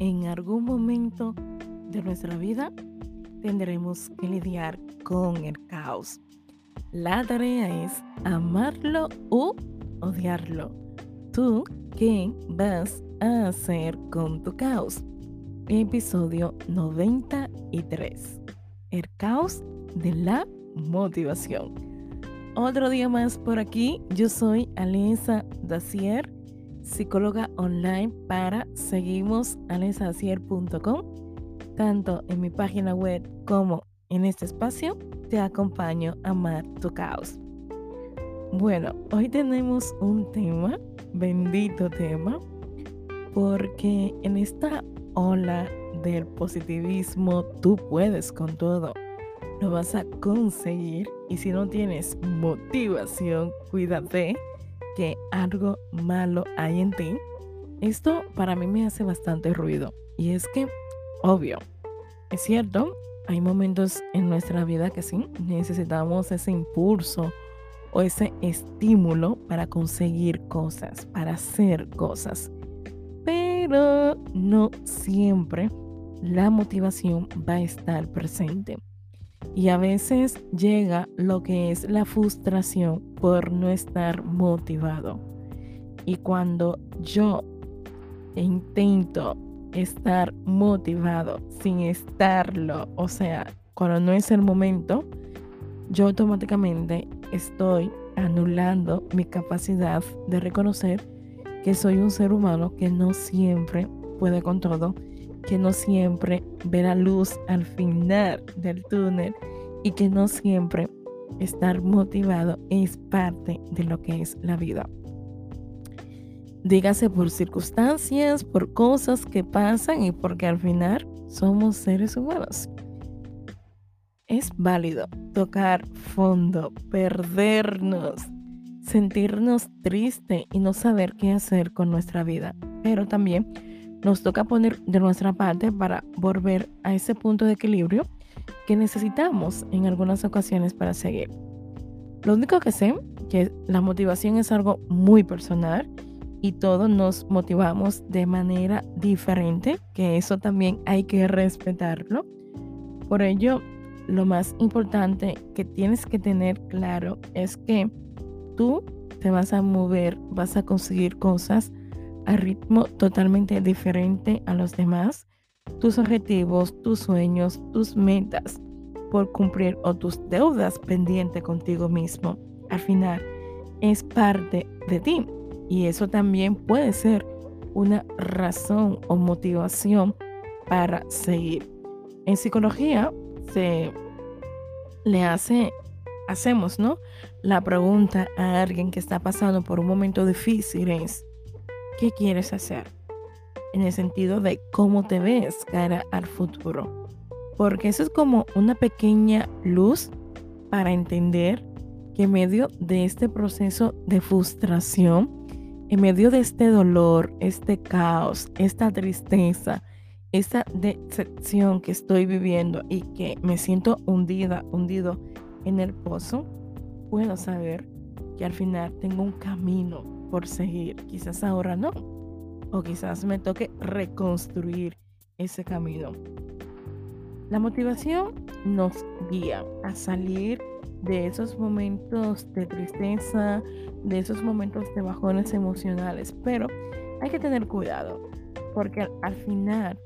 En algún momento de nuestra vida tendremos que lidiar con el caos. La tarea es amarlo o odiarlo. ¿Tú qué vas a hacer con tu caos? Episodio 93. El caos de la motivación. Otro día más por aquí. Yo soy Alianza Dacier psicóloga online para seguimos Tanto en mi página web como en este espacio, te acompaño a amar tu caos. Bueno, hoy tenemos un tema, bendito tema, porque en esta ola del positivismo tú puedes con todo. Lo vas a conseguir y si no tienes motivación, cuídate que algo malo hay en ti, esto para mí me hace bastante ruido. Y es que, obvio, es cierto, hay momentos en nuestra vida que sí necesitamos ese impulso o ese estímulo para conseguir cosas, para hacer cosas. Pero no siempre la motivación va a estar presente. Y a veces llega lo que es la frustración por no estar motivado. Y cuando yo intento estar motivado sin estarlo, o sea, cuando no es el momento, yo automáticamente estoy anulando mi capacidad de reconocer que soy un ser humano que no siempre puede con todo que no siempre ve la luz al final del túnel y que no siempre estar motivado es parte de lo que es la vida. Dígase por circunstancias, por cosas que pasan y porque al final somos seres humanos. Es válido tocar fondo, perdernos, sentirnos triste y no saber qué hacer con nuestra vida, pero también nos toca poner de nuestra parte para volver a ese punto de equilibrio que necesitamos en algunas ocasiones para seguir. Lo único que sé que la motivación es algo muy personal y todos nos motivamos de manera diferente, que eso también hay que respetarlo. Por ello, lo más importante que tienes que tener claro es que tú te vas a mover, vas a conseguir cosas a ritmo totalmente diferente a los demás, tus objetivos, tus sueños, tus metas por cumplir o tus deudas pendientes contigo mismo, al final es parte de ti. Y eso también puede ser una razón o motivación para seguir. En psicología se le hace, hacemos, ¿no? La pregunta a alguien que está pasando por un momento difícil es, qué quieres hacer, en el sentido de cómo te ves cara al futuro. Porque eso es como una pequeña luz para entender que en medio de este proceso de frustración, en medio de este dolor, este caos, esta tristeza, esta decepción que estoy viviendo y que me siento hundida, hundido en el pozo, puedo saber que al final tengo un camino por seguir. Quizás ahora no. O quizás me toque reconstruir ese camino. La motivación nos guía a salir de esos momentos de tristeza, de esos momentos de bajones emocionales. Pero hay que tener cuidado, porque al, final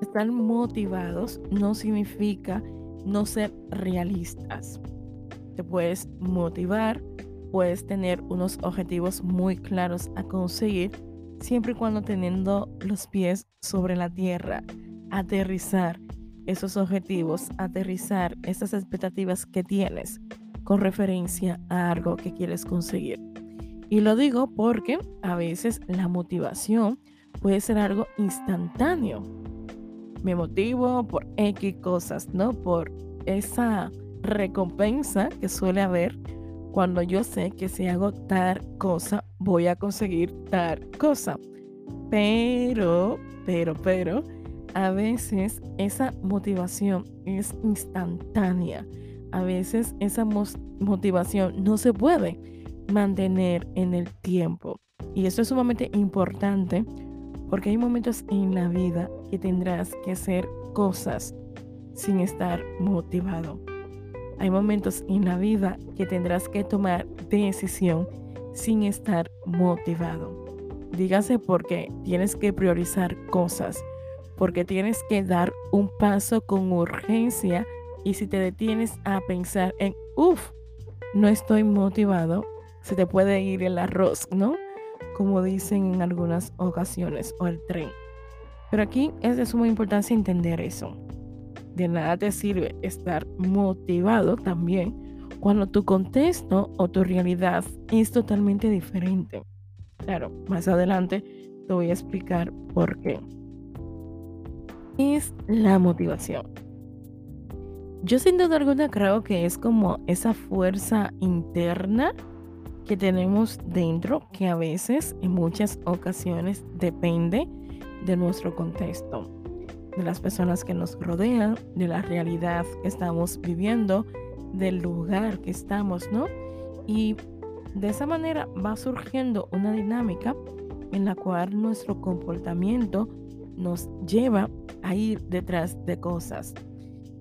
estar motivados no significa no ser realistas. Te puedes motivar, puedes tener unos objetivos muy claros a conseguir siempre y cuando teniendo los pies sobre la tierra, aterrizar esos objetivos, aterrizar esas expectativas que tienes con referencia a algo que quieres conseguir. Y lo digo porque a veces la motivación puede ser algo instantáneo. Me motivo por X cosas, ¿no? Por esa recompensa que suele haber cuando yo sé que si hago tal cosa, voy a conseguir tal cosa. Pero, pero, pero, a veces esa motivación es instantánea. A veces esa motivación no se puede mantener en el tiempo. Y eso es sumamente importante Porque hay momentos en la vida que tendrás que hacer cosas sin estar motivado. Hay momentos en la vida que tendrás que tomar decisión sin estar motivado. Dígase porque tienes que priorizar cosas, porque tienes que dar un paso con urgencia y si te detienes a pensar en, uff, no estoy motivado, se te puede ir el arroz, ¿no? Como dicen en algunas ocasiones, o el tren. Pero aquí es de suma importancia entender eso. De nada te sirve estar motivado también cuando tu contexto o tu realidad es totalmente diferente. Claro, más adelante te voy a explicar por qué. Es la motivación. Yo sin duda alguna creo que es como esa fuerza interna que tenemos dentro que a veces en muchas ocasiones depende de nuestro contexto, de las personas que nos rodean, de la realidad que estamos viviendo, del lugar que estamos, ¿no? Y de esa manera va surgiendo una dinámica en la cual nuestro comportamiento nos lleva a ir detrás de cosas.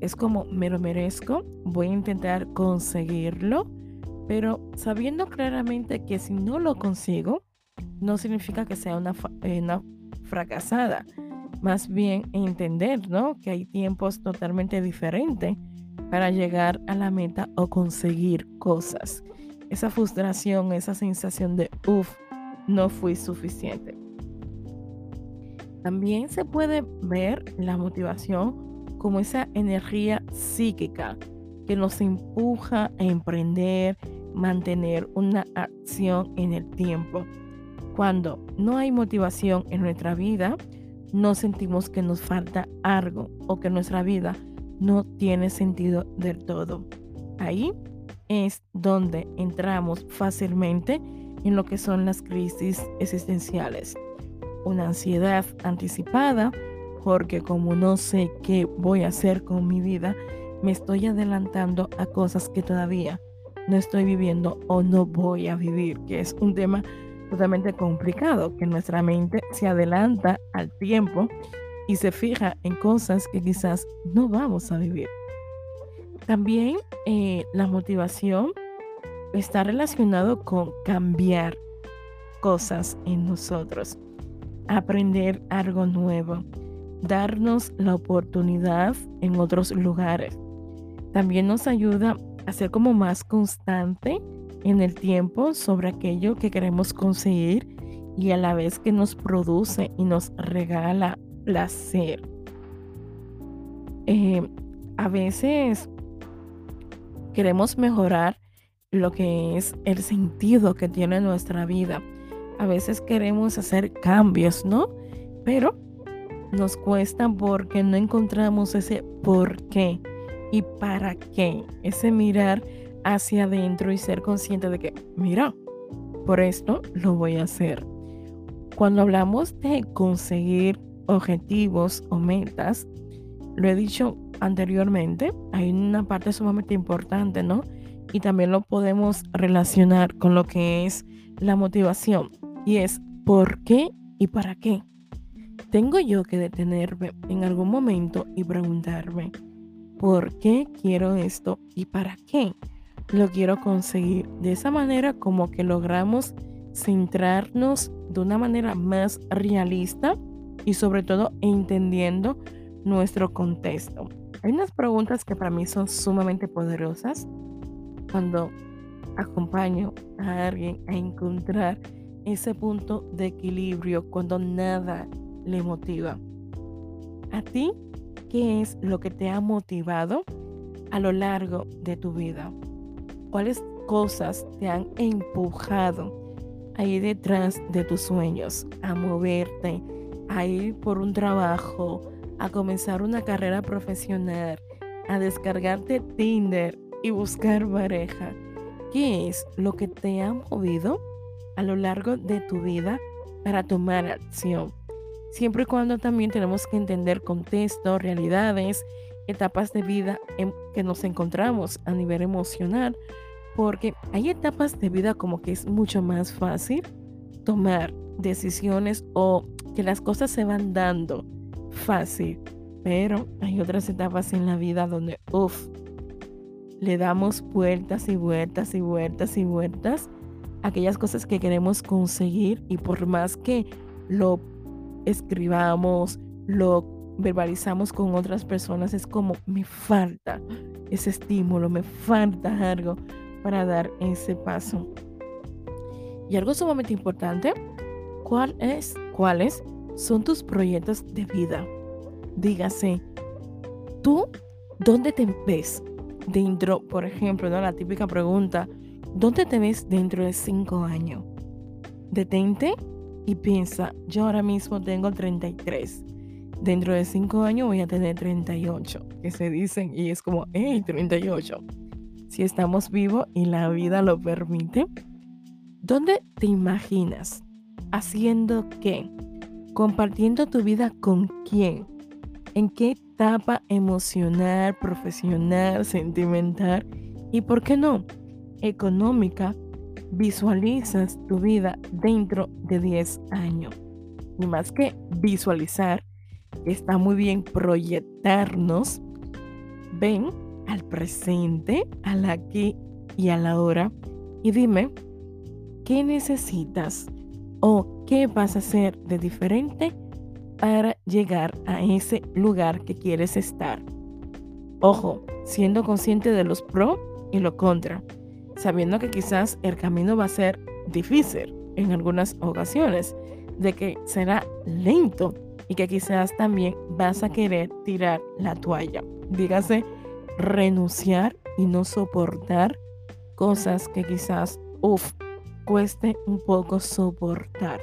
Es como me lo merezco, voy a intentar conseguirlo, pero sabiendo claramente que si no lo consigo, no significa que sea una, eh, una fracasada. Más bien entender, ¿no? Que hay tiempos totalmente diferentes para llegar a la meta o conseguir cosas. Esa frustración, esa sensación de, uff, no fui suficiente. También se puede ver la motivación como esa energía psíquica que nos empuja a emprender, mantener una acción en el tiempo. Cuando no hay motivación en nuestra vida, no sentimos que nos falta algo o que nuestra vida no tiene sentido del todo. Ahí es donde entramos fácilmente en lo que son las crisis existenciales. Una ansiedad anticipada porque como no sé qué voy a hacer con mi vida, me estoy adelantando a cosas que todavía no estoy viviendo o no voy a vivir, que es un tema totalmente complicado, que nuestra mente se adelanta al tiempo y se fija en cosas que quizás no vamos a vivir. También eh, la motivación está relacionado con cambiar cosas en nosotros, aprender algo nuevo, darnos la oportunidad en otros lugares. También nos ayuda a ser como más constante en el tiempo sobre aquello que queremos conseguir y a la vez que nos produce y nos regala placer. Eh, a veces queremos mejorar lo que es el sentido que tiene nuestra vida. A veces queremos hacer cambios, ¿no? Pero nos cuesta porque no encontramos ese por qué y para qué. Ese mirar hacia adentro y ser consciente de que, mira, por esto lo voy a hacer. Cuando hablamos de conseguir objetivos o metas, lo he dicho anteriormente, hay una parte sumamente importante, ¿no? Y también lo podemos relacionar con lo que es la motivación y es por qué y para qué. Tengo yo que detenerme en algún momento y preguntarme, ¿por qué quiero esto y para qué lo quiero conseguir? De esa manera como que logramos centrarnos de una manera más realista y sobre todo entendiendo nuestro contexto. Hay unas preguntas que para mí son sumamente poderosas cuando acompaño a alguien a encontrar ese punto de equilibrio cuando nada le motiva. ¿A ti qué es lo que te ha motivado a lo largo de tu vida? ¿Cuáles cosas te han empujado a ir detrás de tus sueños, a moverte, a ir por un trabajo, a comenzar una carrera profesional, a descargarte Tinder y buscar pareja. ¿Qué es lo que te ha movido a lo largo de tu vida para tomar acción? Siempre y cuando también tenemos que entender contexto, realidades, etapas de vida en que nos encontramos a nivel emocional, porque hay etapas de vida como que es mucho más fácil tomar decisiones o que las cosas se van dando fácil, pero hay otras etapas en la vida donde, uff, le damos vueltas y vueltas y vueltas y vueltas a aquellas cosas que queremos conseguir y por más que lo escribamos, lo verbalizamos con otras personas, es como me falta ese estímulo, me falta algo para dar ese paso. Y algo sumamente importante, ¿cuál es? ¿Cuáles son tus proyectos de vida? Dígase, ¿tú dónde te ves dentro, por ejemplo, ¿no? la típica pregunta, ¿dónde te ves dentro de cinco años? Detente y piensa, yo ahora mismo tengo 33. Dentro de cinco años voy a tener 38, que se dicen, y es como, hey, 38. Si estamos vivos y la vida lo permite, ¿dónde te imaginas? ¿Haciendo qué? ¿Compartiendo tu vida con quién? ¿En qué etapa emocional, profesional, sentimental y, por qué no, económica visualizas tu vida dentro de 10 años? Y más que visualizar, está muy bien proyectarnos. Ven al presente, al aquí y a la hora y dime qué necesitas o qué vas a hacer de diferente para llegar a ese lugar que quieres estar. Ojo, siendo consciente de los pro y lo contra, sabiendo que quizás el camino va a ser difícil en algunas ocasiones, de que será lento y que quizás también vas a querer tirar la toalla. Dígase, renunciar y no soportar cosas que quizás, cueste un poco soportar.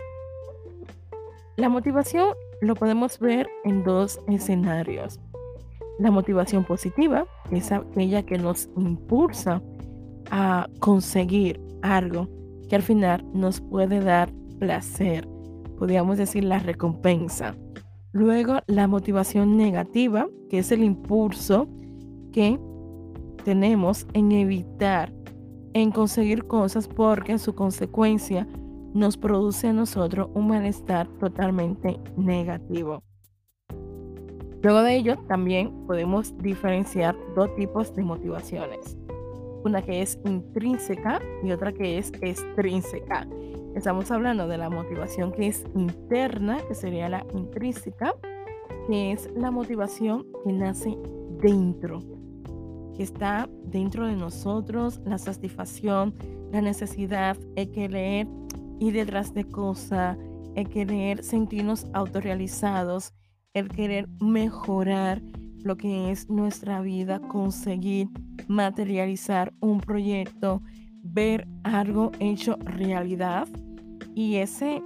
La motivación lo podemos ver en dos escenarios. La motivación positiva es aquella que nos impulsa a conseguir algo que al final nos puede dar placer, podríamos decir la recompensa. Luego la motivación negativa, que es el impulso que tenemos en evitar, en conseguir cosas porque su consecuencia nos produce a nosotros un malestar totalmente negativo. Luego de ello, también podemos diferenciar dos tipos de motivaciones. Una que es intrínseca y otra que es extrínseca. Estamos hablando de la motivación que es interna, que sería la intrínseca, que es la motivación que nace dentro, que está dentro de nosotros, la satisfacción, la necesidad, el querer y detrás de cosas, el querer sentirnos autorrealizados, el querer mejorar lo que es nuestra vida, conseguir materializar un proyecto, ver algo hecho realidad y ese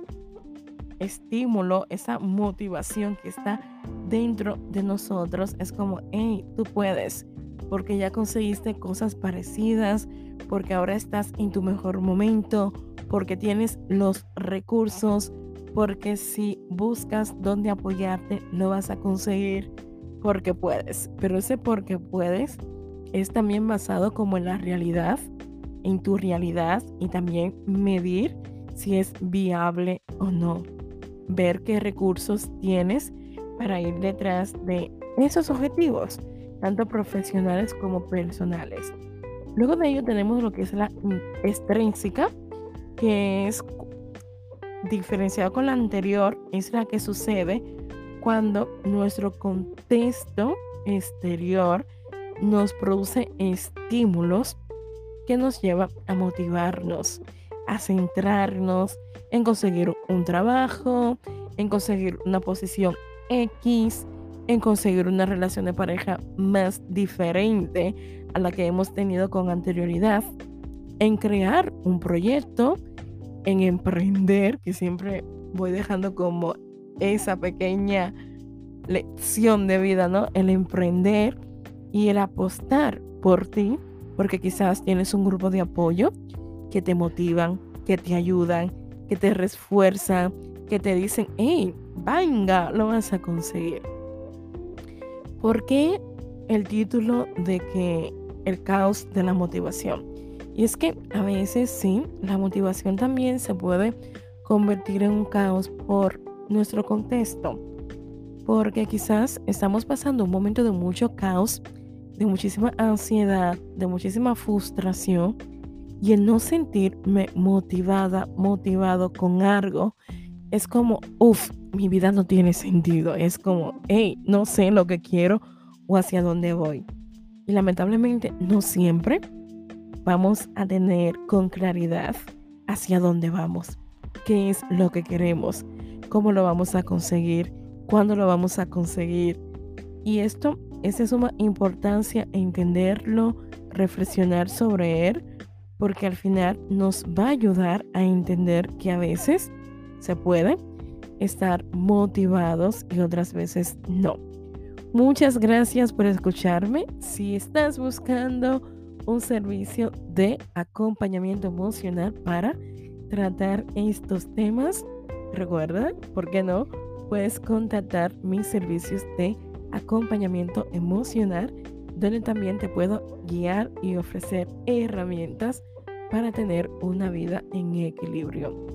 estímulo, esa motivación que está dentro de nosotros es como, hey, tú puedes, porque ya conseguiste cosas parecidas, porque ahora estás en tu mejor momento, porque tienes los recursos, porque si buscas dónde apoyarte, lo vas a conseguir porque puedes. Pero ese porque puedes es también basado como en la realidad en tu realidad y también medir si es viable o no. Ver qué recursos tienes para ir detrás de esos objetivos, tanto profesionales como personales. Luego de ello tenemos lo que es la extrínseca, que es diferenciado con la anterior, es la que sucede cuando nuestro contexto exterior nos produce estímulos que nos lleva a motivarnos, a centrarnos en conseguir un trabajo, en conseguir una posición X, en conseguir una relación de pareja más diferente a la que hemos tenido con anterioridad, en crear un proyecto, en emprender, que siempre voy dejando como esa pequeña lección de vida, ¿no? El emprender y el apostar por ti porque quizás tienes un grupo de apoyo que te motivan, que te ayudan, que te refuerzan, que te dicen, hey, venga, lo vas a conseguir. ¿Por qué el título de que el caos de la motivación? Y es que a veces sí, la motivación también se puede convertir en un caos por nuestro contexto, porque quizás estamos pasando un momento de mucho caos, de muchísima ansiedad, de muchísima frustración, y el no sentirme motivada, motivado con algo, es como, uff, mi vida no tiene sentido. Es como, hey, no sé lo que quiero o hacia dónde voy. Y lamentablemente no siempre vamos a tener con claridad hacia dónde vamos, qué es lo que queremos, cómo lo vamos a conseguir, cuándo lo vamos a conseguir. Y esto es de suma importancia entenderlo, reflexionar sobre él, porque al final nos va a ayudar a entender que a veces se puede estar motivados y otras veces no. Muchas gracias por escucharme. Si estás buscando un servicio de acompañamiento emocional para tratar estos temas, recuerda, ¿por qué no? Puedes contactar mis servicios de acompañamiento emocional, donde también te puedo guiar y ofrecer herramientas para tener una vida en equilibrio.